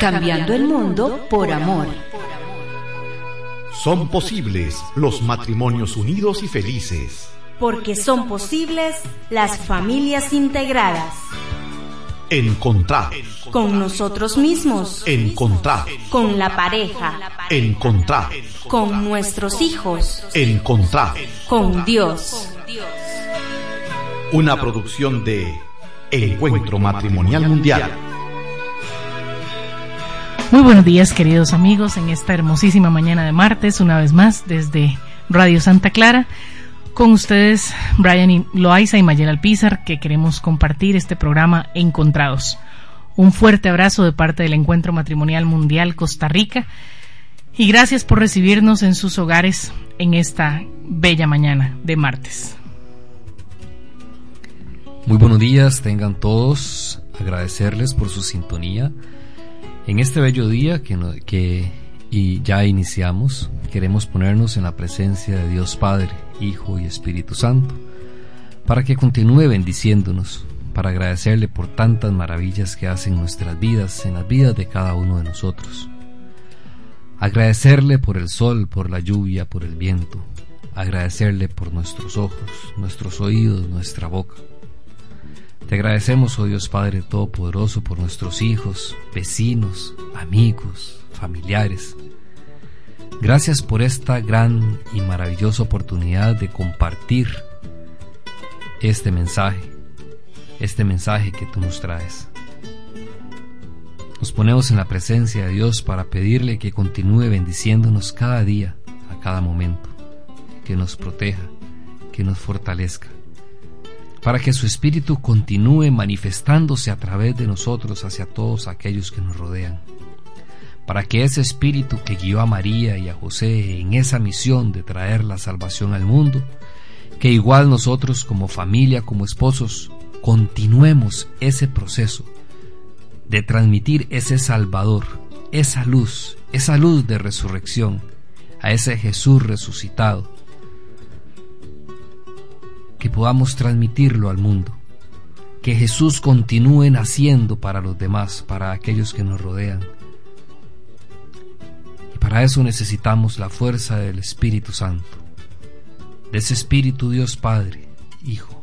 cambiando el mundo por amor. Son posibles los matrimonios unidos y felices. Porque son posibles las familias integradas. Encontrar. Con nosotros mismos. Encontrar. Con la pareja. Encontrar. Con nuestros hijos. Encontrar. Con Dios. Una producción de Encuentro Matrimonial Mundial. Muy buenos días queridos amigos en esta hermosísima mañana de martes, una vez más desde Radio Santa Clara. Con ustedes Brian Loaiza y Mayel Alpizar que queremos compartir este programa Encontrados. Un fuerte abrazo de parte del Encuentro Matrimonial Mundial Costa Rica y gracias por recibirnos en sus hogares en esta bella mañana de martes. Muy buenos días, tengan todos, agradecerles por su sintonía. En este bello día que, que y ya iniciamos, queremos ponernos en la presencia de Dios Padre, Hijo y Espíritu Santo, para que continúe bendiciéndonos, para agradecerle por tantas maravillas que hacen nuestras vidas, en las vidas de cada uno de nosotros. Agradecerle por el sol, por la lluvia, por el viento, agradecerle por nuestros ojos, nuestros oídos, nuestra boca te agradecemos, oh Dios Padre Todopoderoso, por nuestros hijos, vecinos, amigos, familiares. Gracias por esta gran y maravillosa oportunidad de compartir este mensaje, este mensaje que tú nos traes. Nos ponemos en la presencia de Dios para pedirle que continúe bendiciéndonos cada día, a cada momento, que nos proteja, que nos fortalezca para que su Espíritu continúe manifestándose a través de nosotros hacia todos aquellos que nos rodean, para que ese Espíritu que guió a María y a José en esa misión de traer la salvación al mundo, que igual nosotros como familia, como esposos, continuemos ese proceso de transmitir ese Salvador, esa luz, esa luz de resurrección, a ese Jesús resucitado, que podamos transmitirlo al mundo. Que Jesús continúe naciendo para los demás, para aquellos que nos rodean. Y para eso necesitamos la fuerza del Espíritu Santo, de ese Espíritu Dios Padre, Hijo,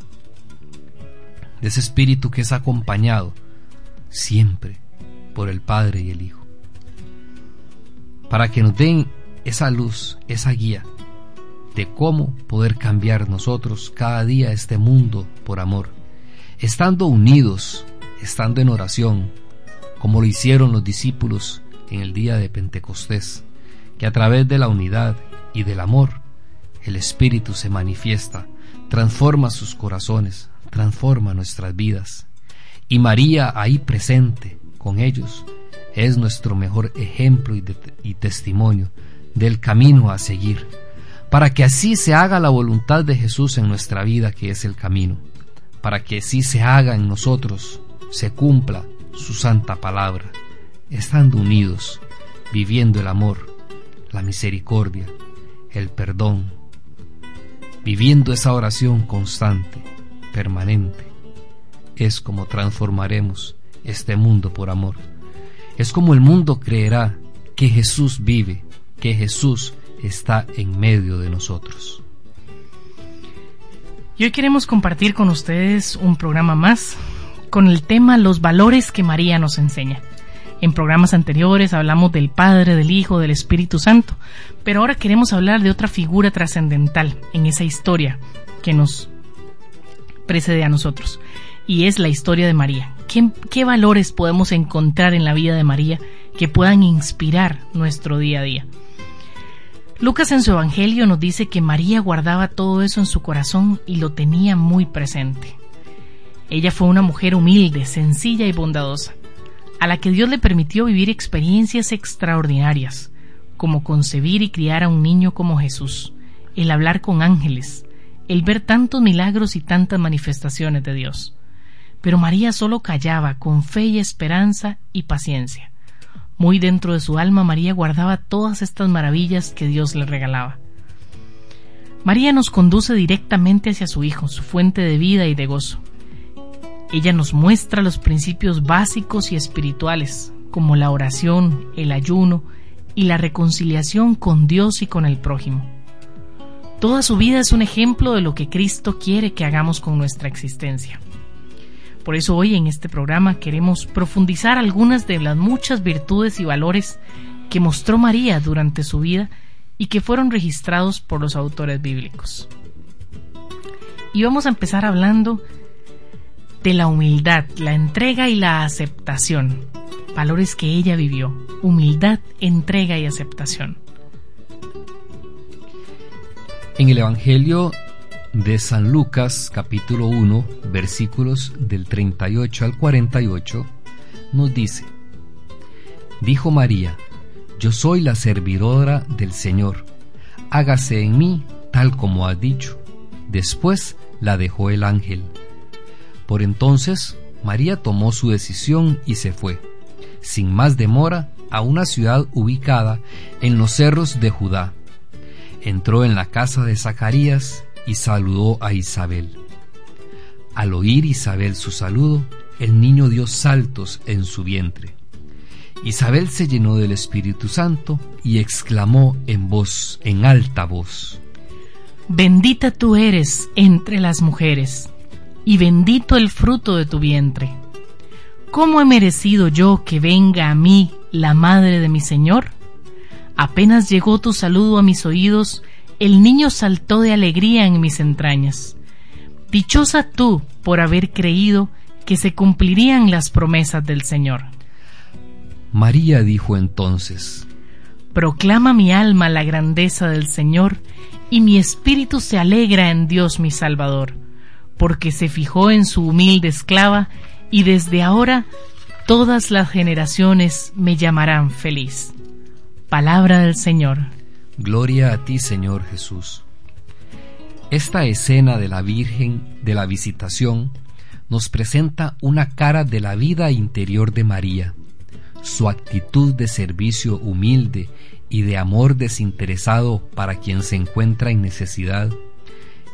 de ese Espíritu que es acompañado siempre por el Padre y el Hijo, para que nos den esa luz, esa guía, de cómo poder cambiar nosotros cada día este mundo por amor, estando unidos, estando en oración, como lo hicieron los discípulos en el día de Pentecostés, que a través de la unidad y del amor, el Espíritu se manifiesta, transforma sus corazones, transforma nuestras vidas. Y María ahí presente con ellos es nuestro mejor ejemplo y, y testimonio del camino a seguir para que así se haga la voluntad de Jesús en nuestra vida, que es el camino, para que así se haga en nosotros, se cumpla su santa palabra, estando unidos, viviendo el amor, la misericordia, el perdón, viviendo esa oración constante, permanente, es como transformaremos este mundo por amor. Es como el mundo creerá que Jesús vive, que Jesús está en medio de nosotros. Y hoy queremos compartir con ustedes un programa más con el tema Los valores que María nos enseña. En programas anteriores hablamos del Padre, del Hijo, del Espíritu Santo, pero ahora queremos hablar de otra figura trascendental en esa historia que nos precede a nosotros, y es la historia de María. ¿Qué, ¿Qué, valores podemos encontrar en la vida de María que puedan inspirar nuestro día a día? Lucas en su Evangelio nos dice que María guardaba todo eso en su corazón y lo tenía muy presente. Ella fue una mujer humilde, sencilla y bondadosa, a la que Dios le permitió vivir experiencias extraordinarias, como concebir y criar a un niño como Jesús, el hablar con ángeles, el ver tantos milagros y tantas manifestaciones de Dios. Pero María solo callaba con fe y esperanza y paciencia. Muy dentro de su alma María guardaba todas estas maravillas que Dios le regalaba. María nos conduce directamente hacia su Hijo, su fuente de vida y de gozo. Ella nos muestra los principios básicos y espirituales como la oración, el ayuno y la reconciliación con Dios y con el prójimo. Toda su vida es un ejemplo de lo que Cristo quiere que hagamos con nuestra existencia. Por eso hoy en este programa queremos profundizar algunas de las muchas virtudes y valores que mostró María durante su vida y que fueron registrados por los autores bíblicos. Y vamos a empezar hablando de la humildad, la entrega y la aceptación, valores que ella vivió, humildad, entrega y aceptación. En el Evangelio de San Lucas capítulo 1 versículos del 38 al 48 nos dice, Dijo María, yo soy la servidora del Señor, hágase en mí tal como ha dicho. Después la dejó el ángel. Por entonces María tomó su decisión y se fue, sin más demora, a una ciudad ubicada en los cerros de Judá. Entró en la casa de Zacarías y saludó a Isabel. Al oír Isabel su saludo, el niño dio saltos en su vientre. Isabel se llenó del Espíritu Santo y exclamó en voz, en alta voz, Bendita tú eres entre las mujeres, y bendito el fruto de tu vientre. ¿Cómo he merecido yo que venga a mí la madre de mi Señor? Apenas llegó tu saludo a mis oídos, el niño saltó de alegría en mis entrañas. Dichosa tú por haber creído que se cumplirían las promesas del Señor. María dijo entonces, Proclama mi alma la grandeza del Señor, y mi espíritu se alegra en Dios mi Salvador, porque se fijó en su humilde esclava, y desde ahora todas las generaciones me llamarán feliz. Palabra del Señor. Gloria a ti, Señor Jesús. Esta escena de la Virgen de la Visitación nos presenta una cara de la vida interior de María su actitud de servicio humilde y de amor desinteresado para quien se encuentra en necesidad,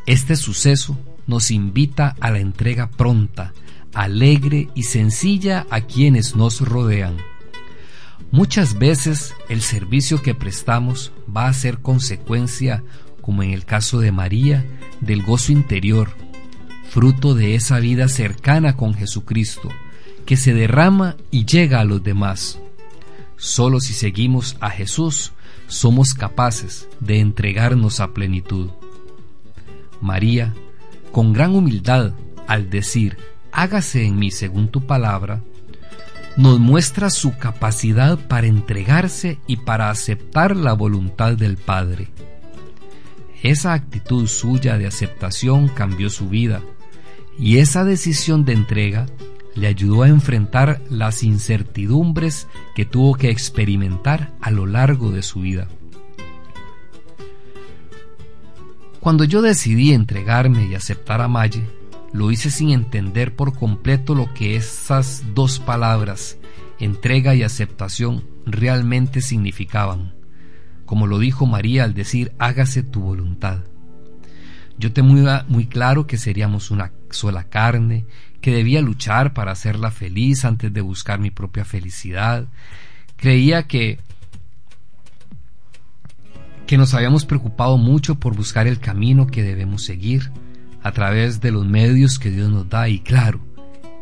este suceso nos invita a la entrega pronta, alegre y sencilla a quienes nos rodean. Muchas veces el servicio que prestamos va a ser consecuencia, como en el caso de María, del gozo interior, fruto de esa vida cercana con Jesucristo, que se derrama y llega a los demás. Solo si seguimos a Jesús somos capaces de entregarnos a plenitud. María, con gran humildad, al decir, hágase en mí según tu palabra, nos muestra su capacidad para entregarse y para aceptar la voluntad del Padre. Esa actitud suya de aceptación cambió su vida y esa decisión de entrega le ayudó a enfrentar las incertidumbres que tuvo que experimentar a lo largo de su vida. Cuando yo decidí entregarme y aceptar a Maye, lo hice sin entender por completo lo que esas dos palabras, entrega y aceptación, realmente significaban, como lo dijo María al decir hágase tu voluntad. Yo tenía muy claro que seríamos una sola carne, que debía luchar para hacerla feliz antes de buscar mi propia felicidad. Creía que que nos habíamos preocupado mucho por buscar el camino que debemos seguir a través de los medios que Dios nos da y claro,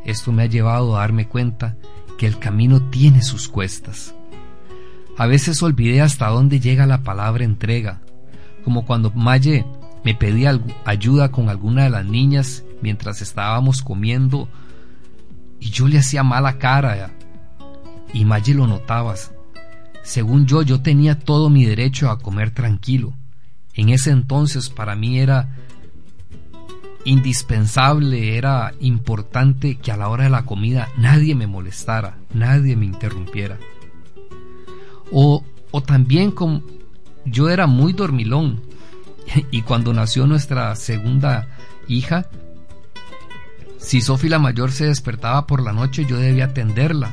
esto me ha llevado a darme cuenta que el camino tiene sus cuestas. A veces olvidé hasta dónde llega la palabra entrega, como cuando Maye me pedía ayuda con alguna de las niñas mientras estábamos comiendo y yo le hacía mala cara y Maye lo notabas. Según yo, yo tenía todo mi derecho a comer tranquilo. En ese entonces para mí era indispensable, era importante que a la hora de la comida nadie me molestara, nadie me interrumpiera. O, o también como yo era muy dormilón y cuando nació nuestra segunda hija, si Sofi la mayor se despertaba por la noche yo debía atenderla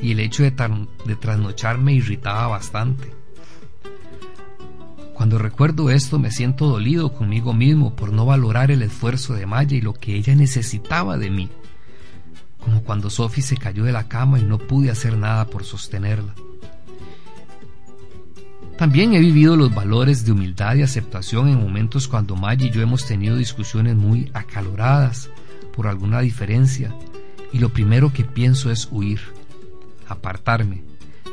y el hecho de, de trasnochar me irritaba bastante. Cuando recuerdo esto me siento dolido conmigo mismo por no valorar el esfuerzo de Maya y lo que ella necesitaba de mí. como cuando Sophie se cayó de la cama y no pude hacer nada por sostenerla. También he vivido los valores de humildad y aceptación en momentos cuando Maggie y yo hemos tenido discusiones muy acaloradas por alguna diferencia y lo primero que pienso es huir, apartarme,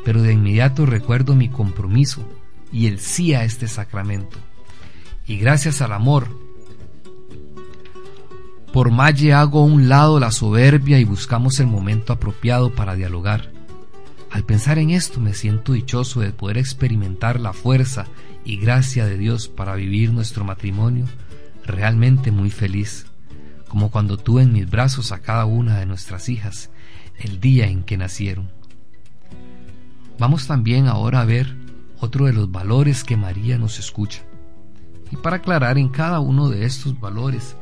pero de inmediato recuerdo mi compromiso y el sí a este sacramento. Y gracias al amor, por Malle hago a un lado la soberbia y buscamos el momento apropiado para dialogar. Al pensar en esto me siento dichoso de poder experimentar la fuerza y gracia de Dios para vivir nuestro matrimonio, realmente muy feliz, como cuando tuve en mis brazos a cada una de nuestras hijas el día en que nacieron. Vamos también ahora a ver otro de los valores que María nos escucha. Y para aclarar en cada uno de estos valores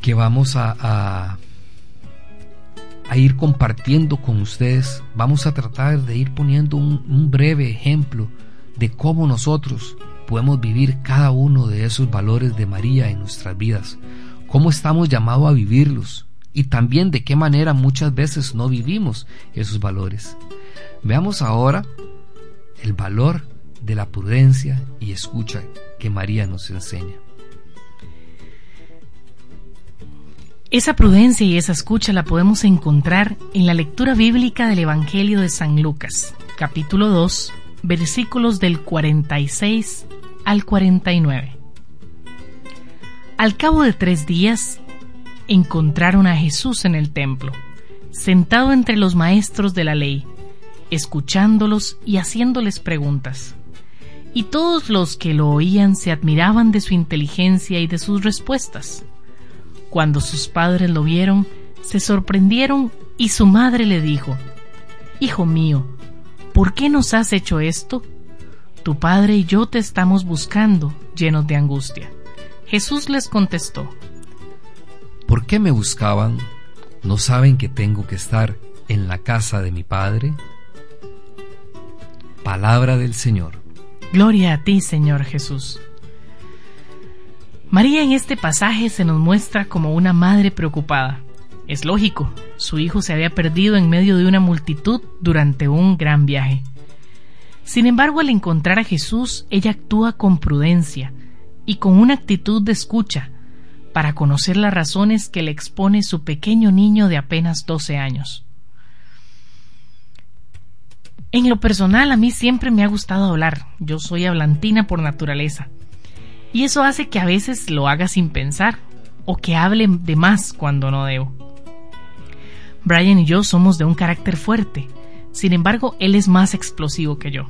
que vamos a, a, ir compartiendo con ustedes, vamos a tratar de ir poniendo un, un breve ejemplo de cómo nosotros podemos vivir cada uno de esos valores de María en nuestras vidas, cómo estamos llamados a vivirlos y también de qué manera muchas veces no vivimos esos valores. Veamos ahora el valor de la prudencia y escucha que María nos enseña. Esa prudencia y esa escucha la podemos encontrar en la lectura bíblica del Evangelio de San Lucas, capítulo 2, versículos del 46 al 49. Al cabo de tres días, encontraron a Jesús en el templo, sentado entre los maestros de la ley, escuchándolos y haciéndoles preguntas. Y todos los que lo oían se admiraban de su inteligencia y de sus respuestas. Cuando sus padres lo vieron, se sorprendieron y su madre le dijo, Hijo mío, ¿por qué nos has hecho esto? Tu padre y yo te estamos buscando, llenos de angustia. Jesús les contestó, ¿Por qué me buscaban? ¿No saben que tengo que estar en la casa de mi padre? Palabra del Señor. Gloria a ti, Señor Jesús. María en este pasaje se nos muestra como una madre preocupada. Es lógico, su hijo se había perdido en medio de una multitud durante un gran viaje. Sin embargo, al encontrar a Jesús, ella actúa con prudencia y con una actitud de escucha para conocer las razones que le expone su pequeño niño de apenas 12 años. En lo personal, a mí siempre me ha gustado hablar. Yo soy hablantina por naturaleza. Y eso hace que a veces lo haga sin pensar o que hable de más cuando no debo. Brian y yo somos de un carácter fuerte. Sin embargo, él es más explosivo que yo.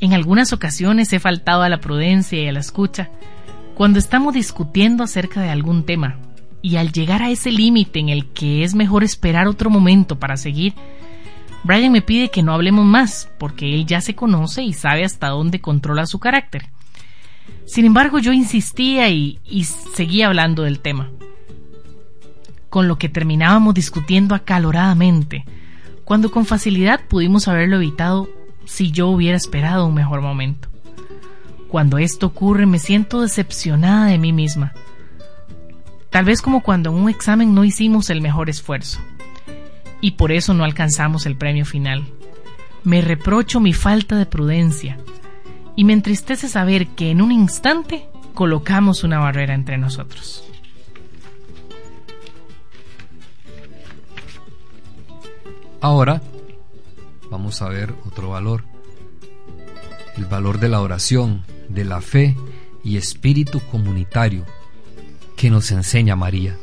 En algunas ocasiones he faltado a la prudencia y a la escucha cuando estamos discutiendo acerca de algún tema. Y al llegar a ese límite en el que es mejor esperar otro momento para seguir, Brian me pide que no hablemos más, porque él ya se conoce y sabe hasta dónde controla su carácter. Sin embargo, yo insistía y, y seguía hablando del tema, con lo que terminábamos discutiendo acaloradamente, cuando con facilidad pudimos haberlo evitado si yo hubiera esperado un mejor momento. Cuando esto ocurre me siento decepcionada de mí misma, tal vez como cuando en un examen no hicimos el mejor esfuerzo y por eso no alcanzamos el premio final. Me reprocho mi falta de prudencia y me entristece saber que en un instante colocamos una barrera entre nosotros. Ahora vamos a ver otro valor, el valor de la oración, de la fe y espíritu comunitario que nos enseña María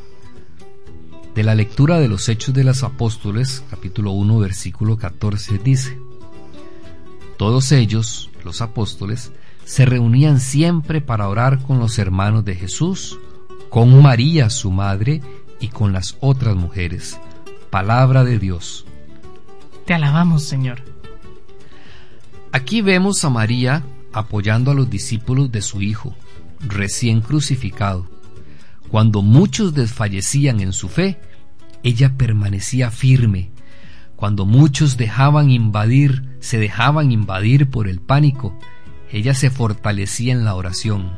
de la lectura de los Hechos de los Apóstoles, capítulo 1, versículo 14, dice, Todos ellos, los apóstoles, se reunían siempre para orar con los hermanos de Jesús, con María su madre y con las otras mujeres. Palabra de Dios. Te alabamos, Señor. Aquí vemos a María apoyando a los discípulos de su Hijo, recién crucificado cuando muchos desfallecían en su fe, ella permanecía firme. Cuando muchos dejaban invadir, se dejaban invadir por el pánico, ella se fortalecía en la oración.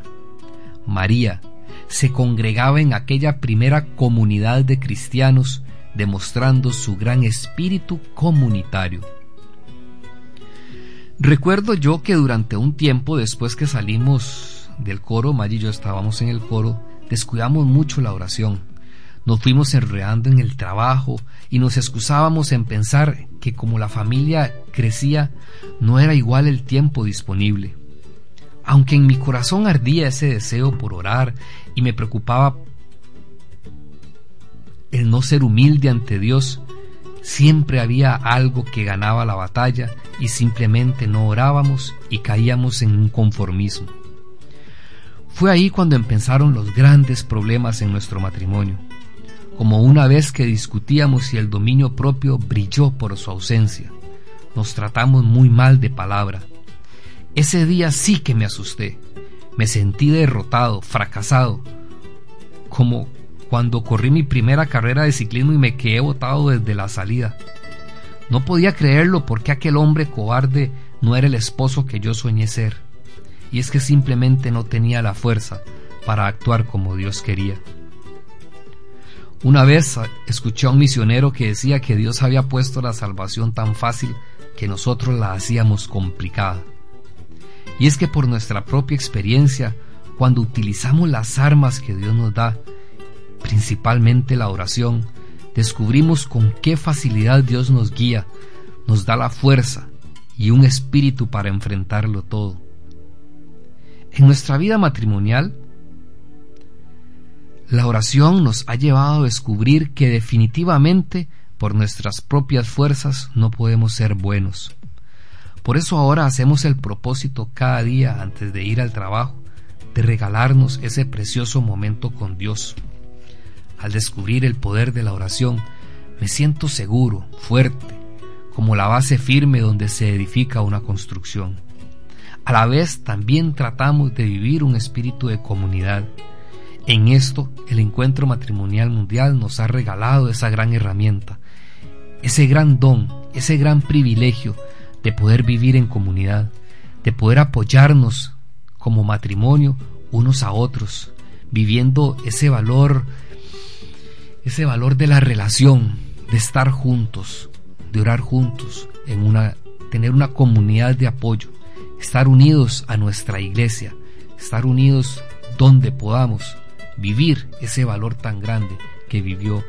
María, se congregaba en aquella primera comunidad de cristianos, demostrando su gran espíritu comunitario. Recuerdo yo que durante un tiempo después que salimos del coro, Maggie y yo estábamos en el coro, descuidamos mucho la oración. Nos fuimos enredando en el trabajo y nos excusábamos en pensar que como la familia crecía, no era igual el tiempo disponible. Aunque en mi corazón ardía ese deseo por orar y me preocupaba el no ser humilde ante Dios, siempre había algo que ganaba la batalla y simplemente no orábamos y caíamos en un conformismo. Fue ahí cuando empezaron los grandes problemas en nuestro matrimonio, como una vez que discutíamos si el dominio propio brilló por su ausencia. Nos tratamos muy mal de palabra. Ese día sí que me asusté. Me sentí derrotado, fracasado, como cuando corrí mi primera carrera de ciclismo y me quedé botado desde la salida. No podía creerlo porque aquel hombre cobarde no era el esposo que yo soñé ser. Y es que simplemente no tenía la fuerza para actuar como Dios quería. Una vez escuché a un misionero que decía que Dios había puesto la salvación tan fácil que nosotros la hacíamos complicada. Y es que por nuestra propia experiencia, cuando utilizamos las armas que Dios nos da, principalmente la oración, descubrimos con qué facilidad Dios nos guía, nos da la fuerza y un espíritu para enfrentarlo todo. En nuestra vida matrimonial, la oración nos ha llevado a descubrir que definitivamente por nuestras propias fuerzas no podemos ser buenos. Por eso ahora hacemos el propósito cada día antes de ir al trabajo de regalarnos ese precioso momento con Dios. Al descubrir el poder de la oración, me siento seguro, fuerte, como la base firme donde se edifica una construcción. A la vez también tratamos de vivir un espíritu de comunidad. En esto, el encuentro matrimonial mundial nos ha regalado esa gran herramienta, ese gran don, ese gran privilegio de poder vivir en comunidad, de poder apoyarnos como matrimonio unos a otros, viviendo ese valor ese valor de la relación, de estar juntos, de orar juntos, en una, tener una comunidad de apoyo, estar unidos a nuestra iglesia, estar unidos donde podamos vivir ese valor tan grande que vivió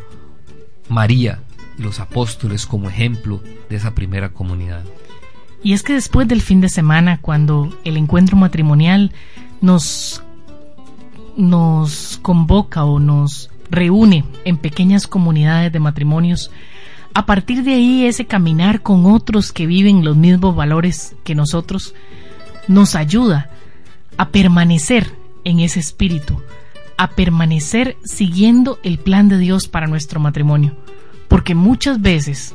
María y los apóstoles como ejemplo de esa primera comunidad. Y es que después del fin de semana, cuando el encuentro matrimonial nos, nos convoca o nos reúne en pequeñas comunidades de matrimonios, a partir de ahí ese caminar con otros que viven los mismos valores que nosotros nos ayuda a permanecer en ese espíritu, a permanecer siguiendo el plan de Dios para nuestro matrimonio. Porque muchas veces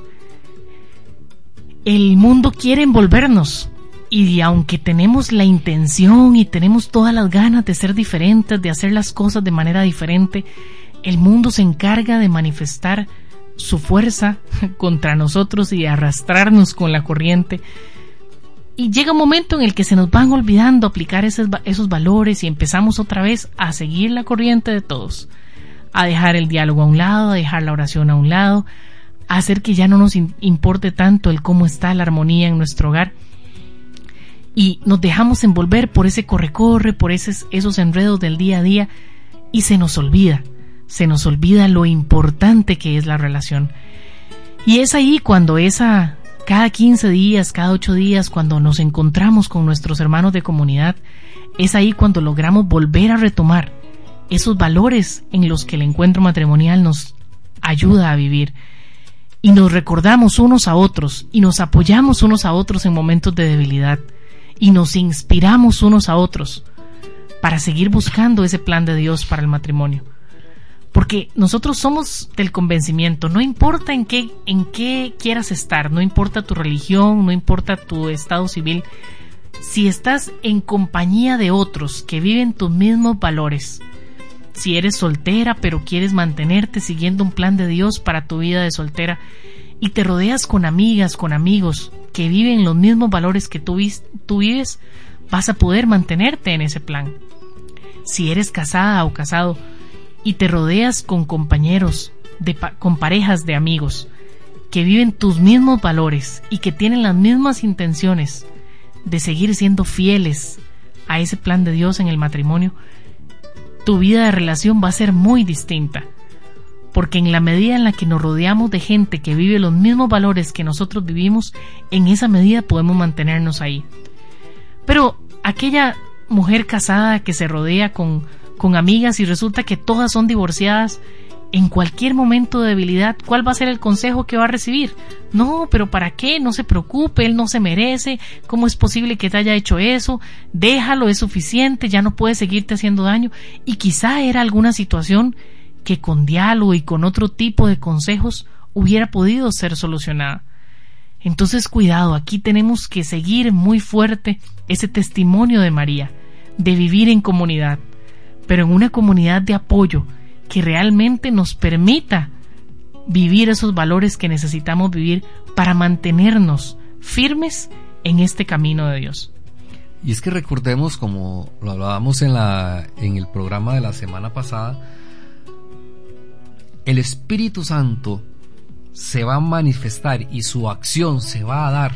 el mundo quiere envolvernos y aunque tenemos la intención y tenemos todas las ganas de ser diferentes, de hacer las cosas de manera diferente, el mundo se encarga de manifestar su fuerza contra nosotros y arrastrarnos con la corriente. Y llega un momento en el que se nos van olvidando aplicar esos, esos valores y empezamos otra vez a seguir la corriente de todos, a dejar el diálogo a un lado, a dejar la oración a un lado, a hacer que ya no nos importe tanto el cómo está la armonía en nuestro hogar. Y nos dejamos envolver por ese corre-corre, por esos, esos enredos del día a día y se nos olvida se nos olvida lo importante que es la relación. Y es ahí cuando esa, cada 15 días, cada 8 días, cuando nos encontramos con nuestros hermanos de comunidad, es ahí cuando logramos volver a retomar esos valores en los que el encuentro matrimonial nos ayuda a vivir. Y nos recordamos unos a otros y nos apoyamos unos a otros en momentos de debilidad y nos inspiramos unos a otros para seguir buscando ese plan de Dios para el matrimonio. Porque nosotros somos del convencimiento, no importa en qué, en qué quieras estar, no importa tu religión, no importa tu estado civil, si estás en compañía de otros que viven tus mismos valores, si eres soltera pero quieres mantenerte siguiendo un plan de Dios para tu vida de soltera y te rodeas con amigas, con amigos que viven los mismos valores que tú, tú vives, vas a poder mantenerte en ese plan. Si eres casada o casado y te rodeas con compañeros, de con parejas de amigos, que viven tus mismos valores y que tienen las mismas intenciones de seguir siendo fieles a ese plan de Dios en el matrimonio, tu vida de relación va a ser muy distinta. Porque en la medida en la que nos rodeamos de gente que vive los mismos valores que nosotros vivimos, en esa medida podemos mantenernos ahí. Pero aquella mujer casada que se rodea con, con amigas y resulta que todas son divorciadas, en cualquier momento de debilidad, ¿cuál va a ser el consejo que va a recibir? No, pero ¿para qué? No se preocupe, él no se merece. ¿Cómo es posible que te haya hecho eso? Déjalo, es suficiente, ya no puede seguirte haciendo daño. Y quizá era alguna situación que con diálogo y con otro tipo de consejos hubiera podido ser solucionada. Entonces cuidado, aquí tenemos que seguir muy fuerte ese testimonio de María, de vivir en comunidad, pero en una comunidad de apoyo, que realmente nos permita vivir esos valores que necesitamos vivir para mantenernos firmes en este camino de Dios. Y es que recordemos, como lo hablábamos en, la, en el programa de la semana pasada, el Espíritu Santo se va a manifestar y su acción se va a dar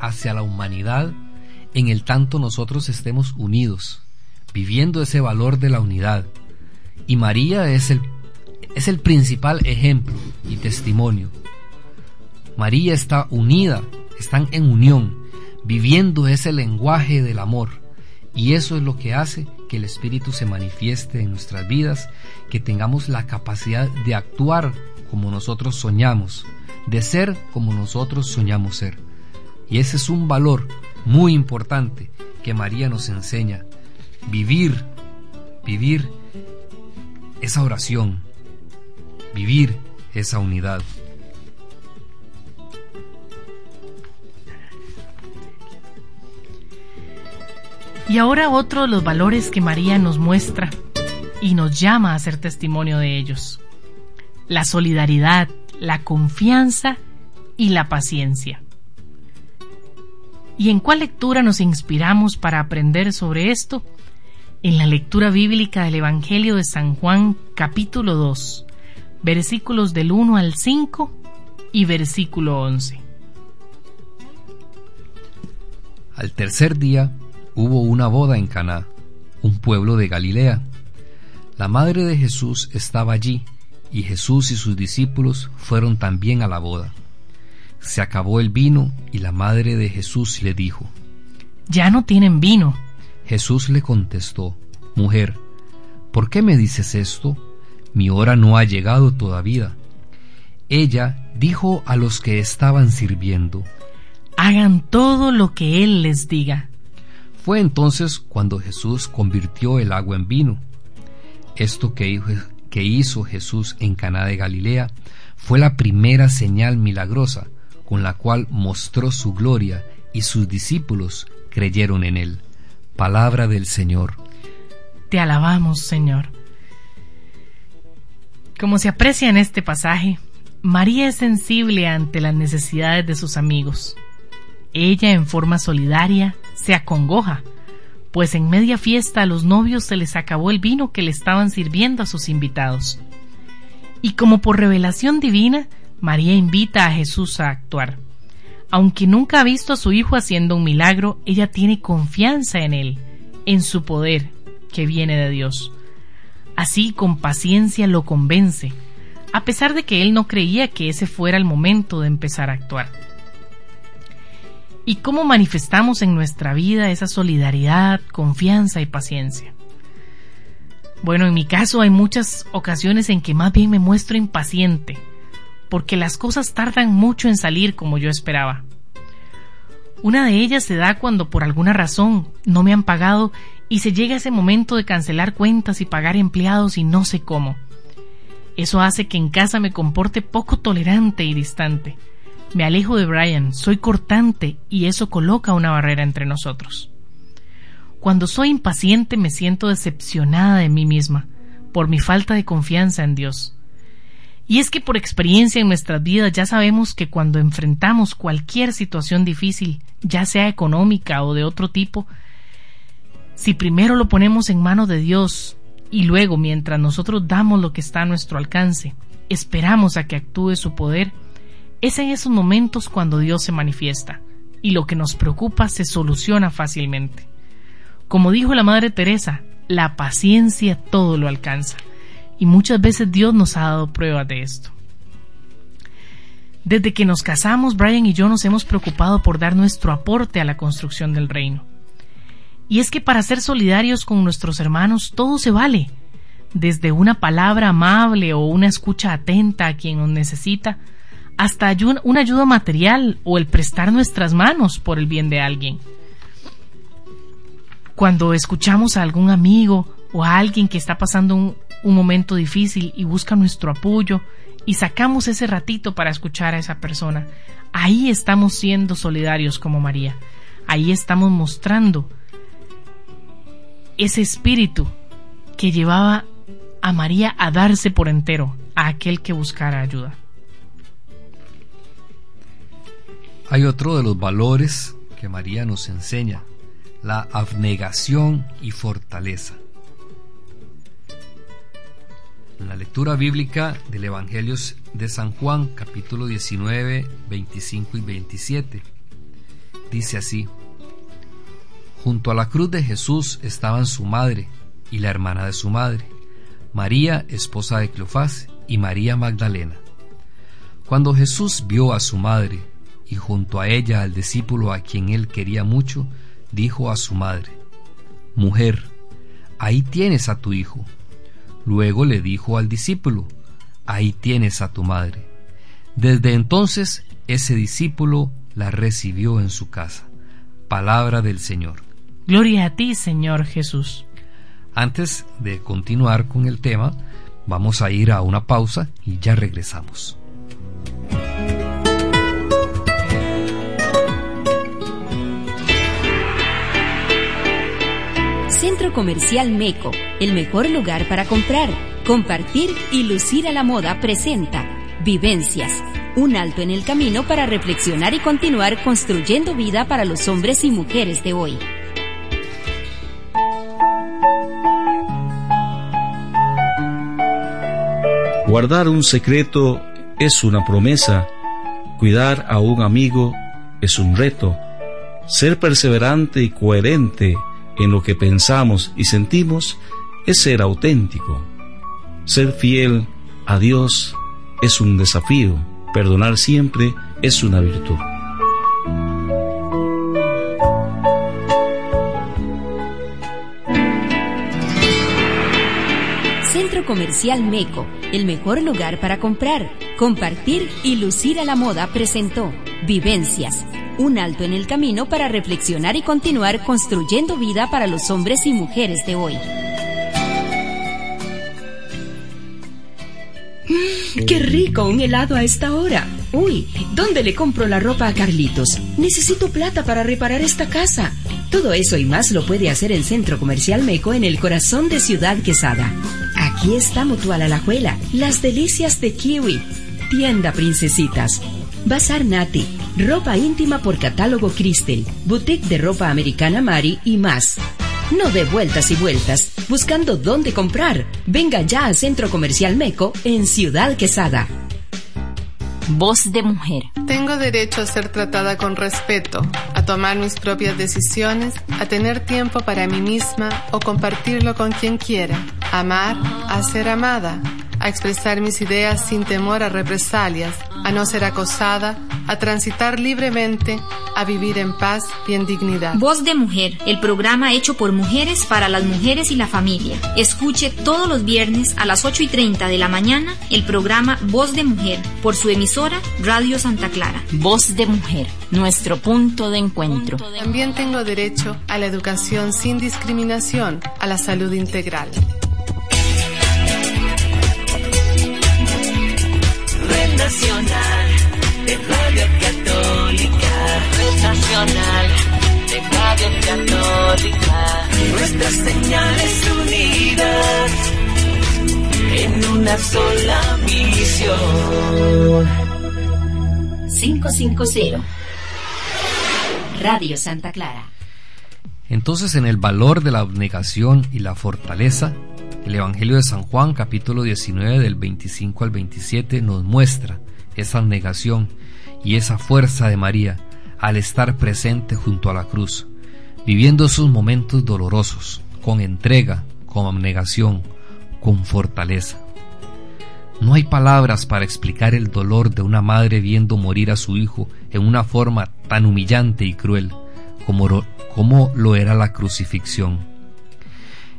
hacia la humanidad en el tanto nosotros estemos unidos, viviendo ese valor de la unidad, y María es el, es el principal ejemplo y testimonio. María está unida, están en unión, viviendo ese lenguaje del amor. Y eso es lo que hace que el Espíritu se manifieste en nuestras vidas, que tengamos la capacidad de actuar como nosotros soñamos, de ser como nosotros soñamos ser. Y ese es un valor muy importante que María nos enseña. Vivir, vivir esa oración, vivir esa unidad. Y ahora otro de los valores que María nos muestra y nos llama a ser testimonio de ellos. La solidaridad, la confianza y la paciencia. ¿Y en cuál lectura nos inspiramos para aprender sobre esto? En la lectura bíblica del Evangelio de San Juan capítulo 2, versículos del 1 al 5 y versículo 11. Al tercer día hubo una boda en Caná, un pueblo de Galilea. La madre de Jesús estaba allí, y Jesús y sus discípulos fueron también a la boda. Se acabó el vino y la madre de Jesús le dijo, Ya no tienen vino. Jesús le contestó, Mujer, ¿por qué me dices esto? Mi hora no ha llegado todavía. Ella dijo a los que estaban sirviendo, Hagan todo lo que Él les diga. Fue entonces cuando Jesús convirtió el agua en vino. Esto que, hizo Jesús en Caná de Galilea fue la primera señal milagrosa con la cual mostró su gloria y sus discípulos creyeron en él. Palabra del Señor. Te alabamos, Señor. Como se aprecia en este pasaje, María es sensible ante las necesidades de sus amigos. Ella, en forma solidaria, se acongoja, pues en media fiesta a los novios se les acabó el vino que le estaban sirviendo a sus invitados. Y como por revelación divina, María invita a Jesús a actuar. Aunque nunca ha visto a su hijo haciendo un milagro, ella tiene confianza en él, en su poder, que viene de Dios. Así con paciencia lo convence, a pesar de que él no creía que ese fuera el momento de empezar a actuar. ¿Y cómo manifestamos en nuestra vida esa solidaridad, confianza y paciencia? Bueno, en mi caso hay muchas ocasiones en que más bien me muestro impaciente, porque las cosas tardan mucho en salir como yo esperaba. Una de ellas se da cuando por alguna razón no me han pagado y se llega ese momento de cancelar cuentas y pagar empleados y no sé cómo. Eso hace que en casa me comporte poco tolerante y distante. Me alejo de Brian, soy cortante y eso coloca una barrera entre nosotros. Cuando soy impaciente me siento decepcionada de mí misma por mi falta de confianza en Dios. Y es que por experiencia en nuestras vidas ya sabemos que cuando enfrentamos cualquier situación difícil, ya sea económica o de otro tipo, Si primero lo ponemos en manos de Dios y luego, mientras nosotros damos lo que está a nuestro alcance, esperamos a que actúe su poder, es en esos momentos cuando Dios se manifiesta y lo que nos preocupa se soluciona fácilmente. Como dijo la Madre Teresa, la paciencia todo lo alcanza y muchas veces Dios nos ha dado pruebas de esto. Desde que nos casamos, Brian y yo nos hemos preocupado por dar nuestro aporte a la construcción del reino. Y es que para ser solidarios con nuestros hermanos todo se vale, desde una palabra amable o una escucha atenta a quien nos necesita, hasta una ayuda material o el prestar nuestras manos por el bien de alguien. Cuando escuchamos a algún amigo o a alguien que está pasando un, un momento difícil y busca nuestro apoyo y sacamos ese ratito para escuchar a esa persona, ahí estamos siendo solidarios como María. Ahí estamos mostrando ese espíritu que llevaba a María a darse por entero a aquel que buscara ayuda. Hay otro de los valores que María nos enseña, la abnegación y fortaleza. En la lectura bíblica del Evangelio de San Juan, capítulo 19, 25 y 27, dice así, Junto a la cruz de Jesús estaban su madre y la hermana de su madre, María, esposa de Cleofás, y María Magdalena. Cuando Jesús vio a su madre y junto a ella al discípulo a quien él quería mucho, dijo a su madre, Mujer, ahí tienes a tu hijo. Luego le dijo al discípulo, Ahí tienes a tu madre. Desde entonces ese discípulo la recibió en su casa. Palabra del Señor. Gloria a ti, Señor Jesús. Antes de continuar con el tema, vamos a ir a una pausa y ya regresamos. Centro Comercial Meco, el mejor lugar para comprar, compartir y lucir a la moda presenta Vivencias, un alto en el camino para reflexionar y continuar construyendo vida para los hombres y mujeres de hoy. Guardar un secreto es una promesa, cuidar a un amigo es un reto, ser perseverante y coherente en lo que pensamos y sentimos es ser auténtico. Ser fiel a Dios es un desafío, perdonar siempre es una virtud. Centro Comercial Meco, el mejor lugar para comprar, compartir y lucir a la moda presentó Vivencias un alto en el camino para reflexionar y continuar construyendo vida para los hombres y mujeres de hoy. Mm, ¡Qué rico un helado a esta hora! Uy, ¿dónde le compro la ropa a Carlitos? Necesito plata para reparar esta casa. Todo eso y más lo puede hacer el Centro Comercial Meco en el corazón de Ciudad Quesada. Aquí está Mutual Alajuela, las delicias de Kiwi, Tienda Princesitas, Bazar Nati, ropa íntima por catálogo Cristel, boutique de ropa americana Mari y más. No de vueltas y vueltas, buscando dónde comprar. Venga ya al Centro Comercial Meco en Ciudad Quesada. Voz de mujer. Tengo derecho a ser tratada con respeto, a tomar mis propias decisiones, a tener tiempo para mí misma o compartirlo con quien quiera, amar, a ser amada a expresar mis ideas sin temor a represalias, a no ser acosada, a transitar libremente, a vivir en paz y en dignidad. Voz de Mujer, el programa hecho por mujeres para las mujeres y la familia. Escuche todos los viernes a las 8 y 30 de la mañana el programa Voz de Mujer por su emisora Radio Santa Clara. Voz de Mujer, nuestro punto de encuentro. También tengo derecho a la educación sin discriminación, a la salud integral. Nacional de Radio Católica. Red Nacional de Radio Católica. Nuestras señales unidas en una sola misión. 550. Radio Santa Clara. Entonces en el valor de la abnegación y la fortaleza, el Evangelio de San Juan capítulo 19 del 25 al 27 nos muestra esa abnegación y esa fuerza de María al estar presente junto a la cruz, viviendo esos momentos dolorosos, con entrega, con abnegación, con fortaleza. No hay palabras para explicar el dolor de una madre viendo morir a su hijo en una forma tan humillante y cruel como, como lo era la crucifixión.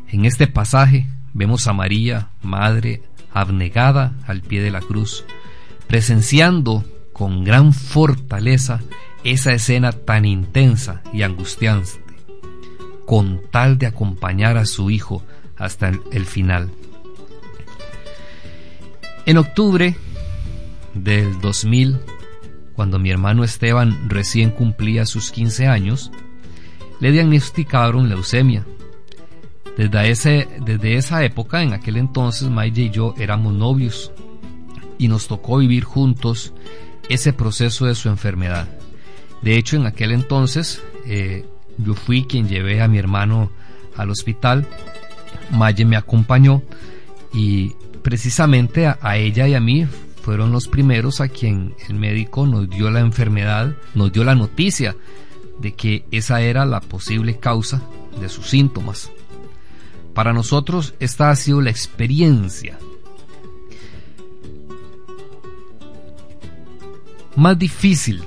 En este pasaje vemos a María, madre, abnegada al pie de la cruz, presenciando con gran fortaleza esa escena tan intensa y angustiante, con tal de acompañar a su hijo hasta el final. En octubre del 2000, cuando mi hermano Esteban recién cumplía sus 15 años, le diagnosticaron leucemia. Desde, ese, desde esa época, en aquel entonces, Maya y yo éramos novios y nos tocó vivir juntos ese proceso de su enfermedad. De hecho, en aquel entonces, eh, yo fui quien llevé a mi hermano al hospital, Maye me acompañó y precisamente a, ella y a mí fueron los primeros a quien el médico nos dio la enfermedad, nos dio la noticia de que esa era la posible causa de sus síntomas. Para nosotros esta ha sido la experiencia más difícil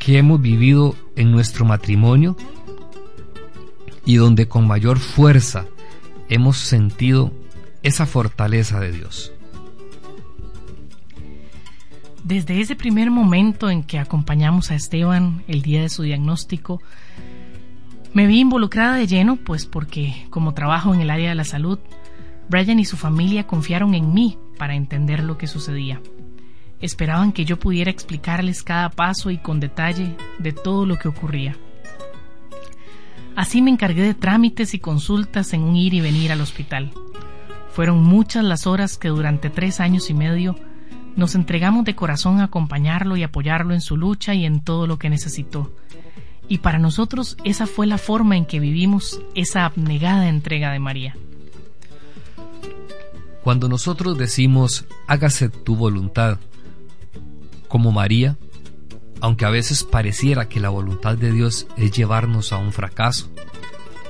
que hemos vivido en nuestro matrimonio y donde con mayor fuerza hemos sentido esa fortaleza de Dios. Desde ese primer momento en que acompañamos a Esteban el día de su diagnóstico, me vi involucrada de lleno, pues porque como trabajo en el área de la salud, Brian y su familia confiaron en mí para entender lo que sucedía. Esperaban que yo pudiera explicarles cada paso y con detalle de todo lo que ocurría. Así me encargué de trámites y consultas en un ir y venir al hospital. Fueron muchas las horas que durante tres años y medio nos entregamos de corazón a acompañarlo y apoyarlo en su lucha y en todo lo que necesitó. Y para nosotros esa fue la forma en que vivimos esa abnegada entrega de María. Cuando nosotros decimos hágase tu voluntad, como María, aunque a veces pareciera que la voluntad de Dios es llevarnos a un fracaso,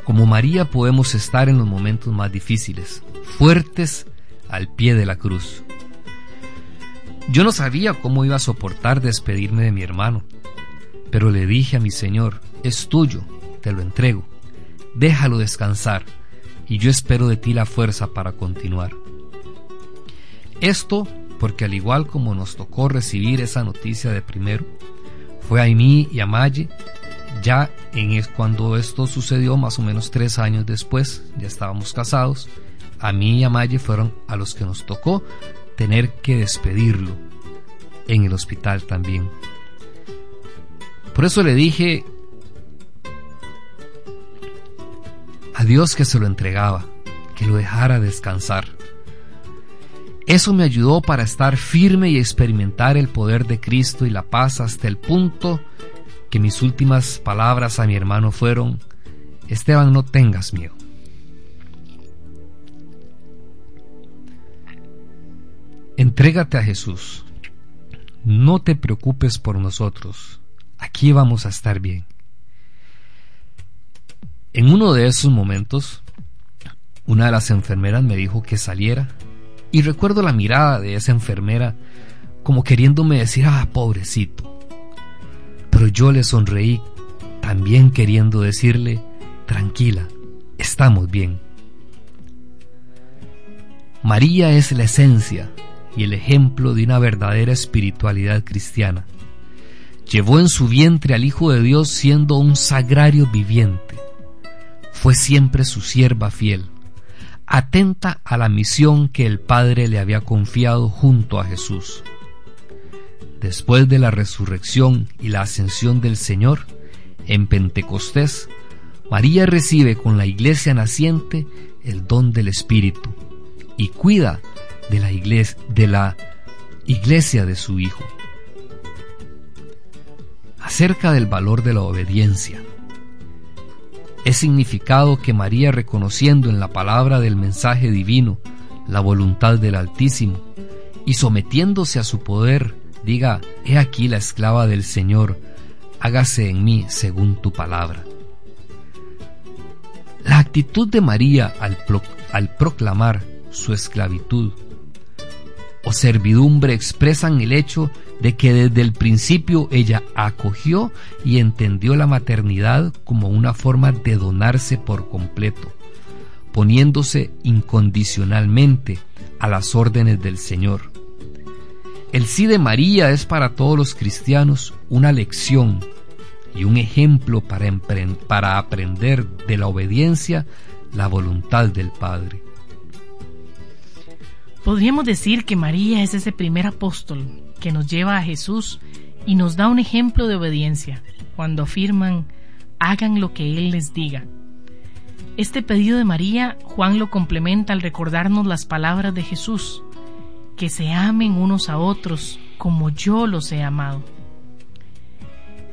como María podemos estar en los momentos más difíciles, fuertes al pie de la cruz. Yo no sabía cómo iba a soportar despedirme de mi hermano, pero le dije a mi Señor, es tuyo, te lo entrego, déjalo descansar, y yo espero de ti la fuerza para continuar. Esto porque al igual como nos tocó recibir esa noticia de primero, fue a mí y a Maye ya en cuando esto sucedió más o menos tres años después, ya estábamos casados, a mí y a Maye fueron a los que nos tocó tener que despedirlo en el hospital también. Por eso le dije a Dios que se lo entregaba, que lo dejara descansar. Eso me ayudó para estar firme y experimentar el poder de Cristo y la paz hasta el punto que mis últimas palabras a mi hermano fueron, Esteban, no tengas miedo. Entrégate a Jesús. No te preocupes por nosotros. Aquí vamos a estar bien. En uno de esos momentos, una de las enfermeras me dijo que saliera y recuerdo la mirada de esa enfermera como queriéndome decir, ah, pobrecito. Pero yo le sonreí, también queriendo decirle, tranquila, estamos bien. María es la esencia y el ejemplo de una verdadera espiritualidad cristiana. Llevó en su vientre al Hijo de Dios siendo un sagrario viviente. Fue siempre su sierva fiel, atenta a la misión que el Padre le había confiado junto a Jesús. Después de la resurrección y la ascensión del Señor, en Pentecostés, María recibe con la iglesia naciente el don del Espíritu y cuida de la iglesia de, la iglesia de su Hijo. Acerca del valor de la obediencia. es significado que María reconociendo en la palabra del mensaje divino la voluntad del Altísimo y sometiéndose a su poder, diga, he aquí la esclava del Señor, hágase en mí según tu palabra. La actitud de María al, al proclamar su esclavitud o servidumbre expresan el hecho de que desde el principio ella acogió y entendió la maternidad como una forma de donarse por completo, poniéndose incondicionalmente a las órdenes del Señor. El sí de María es para todos los cristianos una lección y un ejemplo para, aprender de la obediencia la voluntad del Padre. Podríamos decir que María es ese primer apóstol que nos lleva a Jesús y nos da un ejemplo de obediencia cuando afirman hagan lo que Él les diga. Este pedido de María, Juan lo complementa al recordarnos las palabras de Jesús, que se amen unos a otros como yo los he amado.